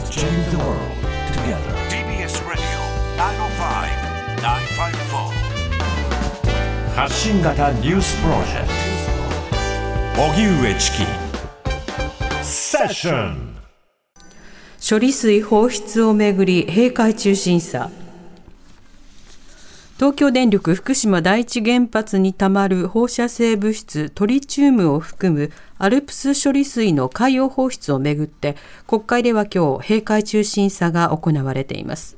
Let's change the world together. TBS Radio 905-954発信型ニュースプロジェクト荻上チキ。セッション処理水放出をめぐり閉会中審査東京電力福島第一原発にたまる放射性物質トリチウムを含むアルプス処理水の海洋放出をめぐって国会では今日閉会中審査が行われています。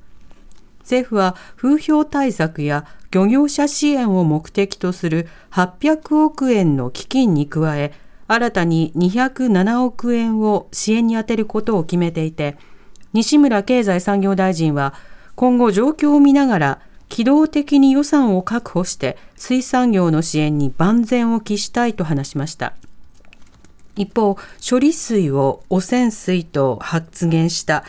政府は風評対策や漁業者支援を目的とする800億円の基金に加え新たに207億円を支援に充てることを決めていて西村経済産業大臣は今後状況を見ながら機動的に予算を確保して水産業の支援に万全を期したいと話しました。一方処理水を汚染水と発言した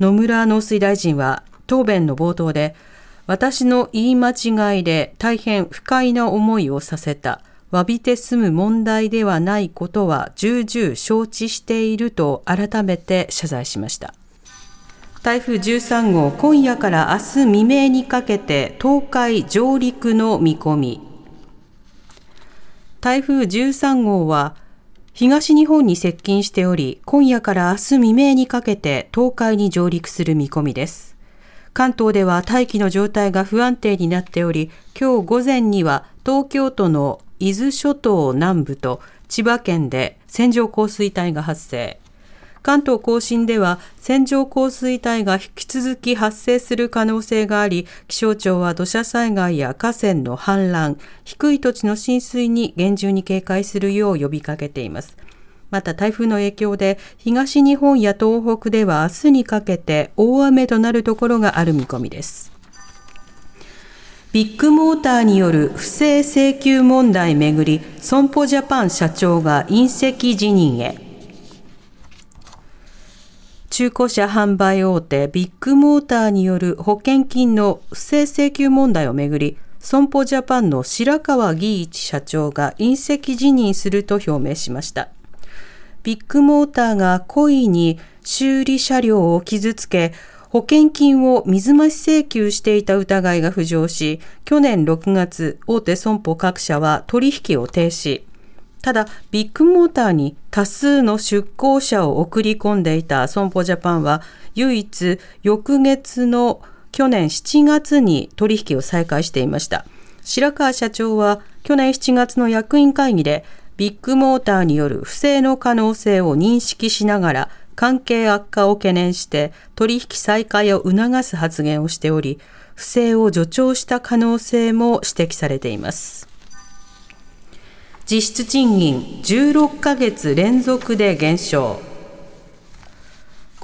野村農水大臣は答弁の冒頭で私の言い間違いで大変不快な思いをさせた詫びて済む問題ではないことは重々承知していると改めて謝罪しました。台風13号、今夜から明日未明にかけて東海上陸の見込み。台風13号は東日本に接近しており、今夜から明日未明にかけて東海に上陸する見込みです。関東では大気の状態が不安定になっており、今日午前には東京都の伊豆諸島南部と千葉県で線状降水帯が発生。関東甲信では線状降水帯が引き続き発生する可能性があり、気象庁は土砂災害や河川の氾濫、低い土地の浸水に厳重に警戒するよう呼びかけています。また台風の影響で東日本や東北では明日にかけて大雨となるところがある見込みです。ビッグモーターによる不正請求問題めぐり、損保ジャパン社長が隕石辞任へ。中古車販売大手ビッグモーターによる保険金の不正請求問題をめぐり、損保ジャパンの白川義一社長が隕石辞任すると表明しました。ビッグモーターが故意に修理車両を傷つけ、保険金を水増し請求していた疑いが浮上し、去年6月、大手損保各社は取引を停止。ただ、ビッグモーターに多数の出向者を送り込んでいた損保ジャパンは、唯一、翌月の去年7月に取引を再開していました。白川社長は、去年7月の役員会議で、ビッグモーターによる不正の可能性を認識しながら、関係悪化を懸念して取引再開を促す発言をしており、不正を助長した可能性も指摘されています。実質賃金16ヶ月連続で減少。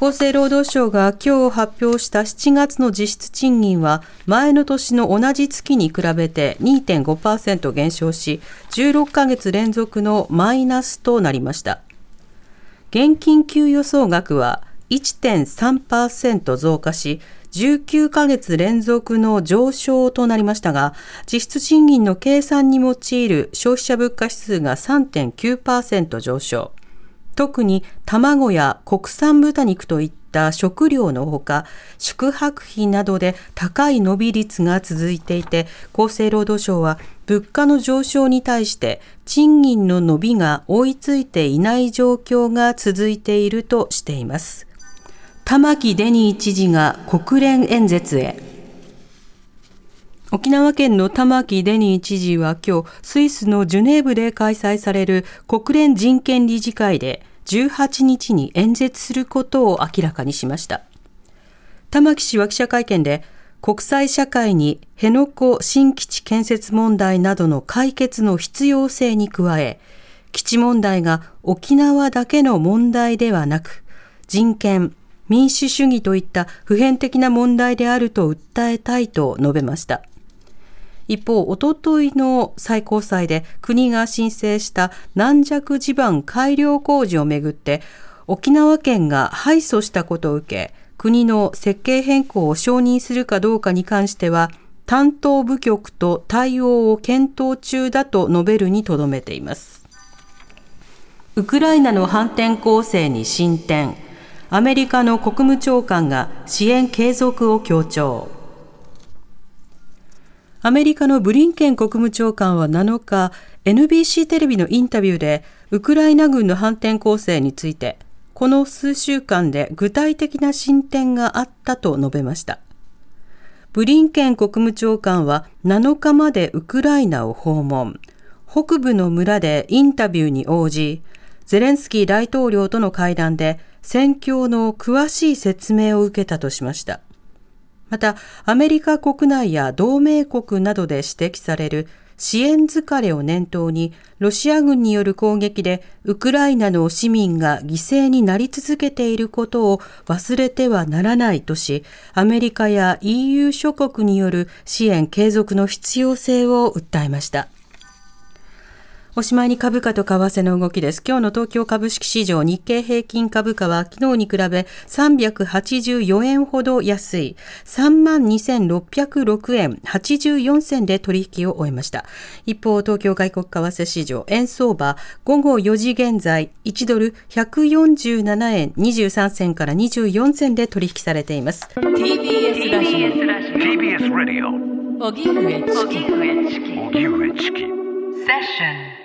厚生労働省が今日発表した7月の実質賃金は前の年の同じ月に比べて2.5%減少し16ヶ月連続のマイナスとなりました。現金給与総額は1.3%増加し19ヶ月連続の上昇となりましたが、実質賃金の計算に用いる消費者物価指数が3.9%上昇。特に卵や国産豚肉といった食料のほか、宿泊費などで高い伸び率が続いていて、厚生労働省は物価の上昇に対して賃金の伸びが追いついていない状況が続いているとしています。玉城デニー知事が国連演説へ。沖縄県の玉城デニー知事は今日、スイスのジュネーブで開催される国連人権理事会で18日に演説することを明らかにしました。玉城氏は記者会見で、国際社会に辺野古新基地建設問題などの解決の必要性に加え、基地問題が沖縄だけの問題ではなく、人権、民主主義といった普遍的な問題であると訴えたいと述べました。一方、おとといの最高裁で国が申請した軟弱地盤改良工事をめぐって沖縄県が敗訴したことを受け、国の設計変更を承認するかどうかに関しては、担当部局と対応を検討中だと述べるにとどめています。ウクライナの反転攻勢に進展。アメリカの国務長官が支援継続を強調。アメリカのブリンケン国務長官は7日、NBC テレビのインタビューで、ウクライナ軍の反転攻勢について、この数週間で具体的な進展があったと述べました。ブリンケン国務長官は7日までウクライナを訪問。北部の村でインタビューに応じ、ゼレンスキー大統領との会談で戦況の詳しい説明を受けたとしました。また、アメリカ国内や同盟国などで指摘される支援疲れを念頭に、ロシア軍による攻撃でウクライナの市民が犠牲になり続けていることを忘れてはならないとし、アメリカや EU 諸国による支援継続の必要性を訴えました。おしまいに株価と為替の動きです。今日の東京株式市場日経平均株価は昨日に比べ384円ほど安い。32,606円84銭で取引を終えました。一方、東京外国為替市場円相場午後4時現在1ドル147円23銭から24銭で取引されています。TBS ラジオ。TBS ラジオ。荻上チキ荻上チキセッション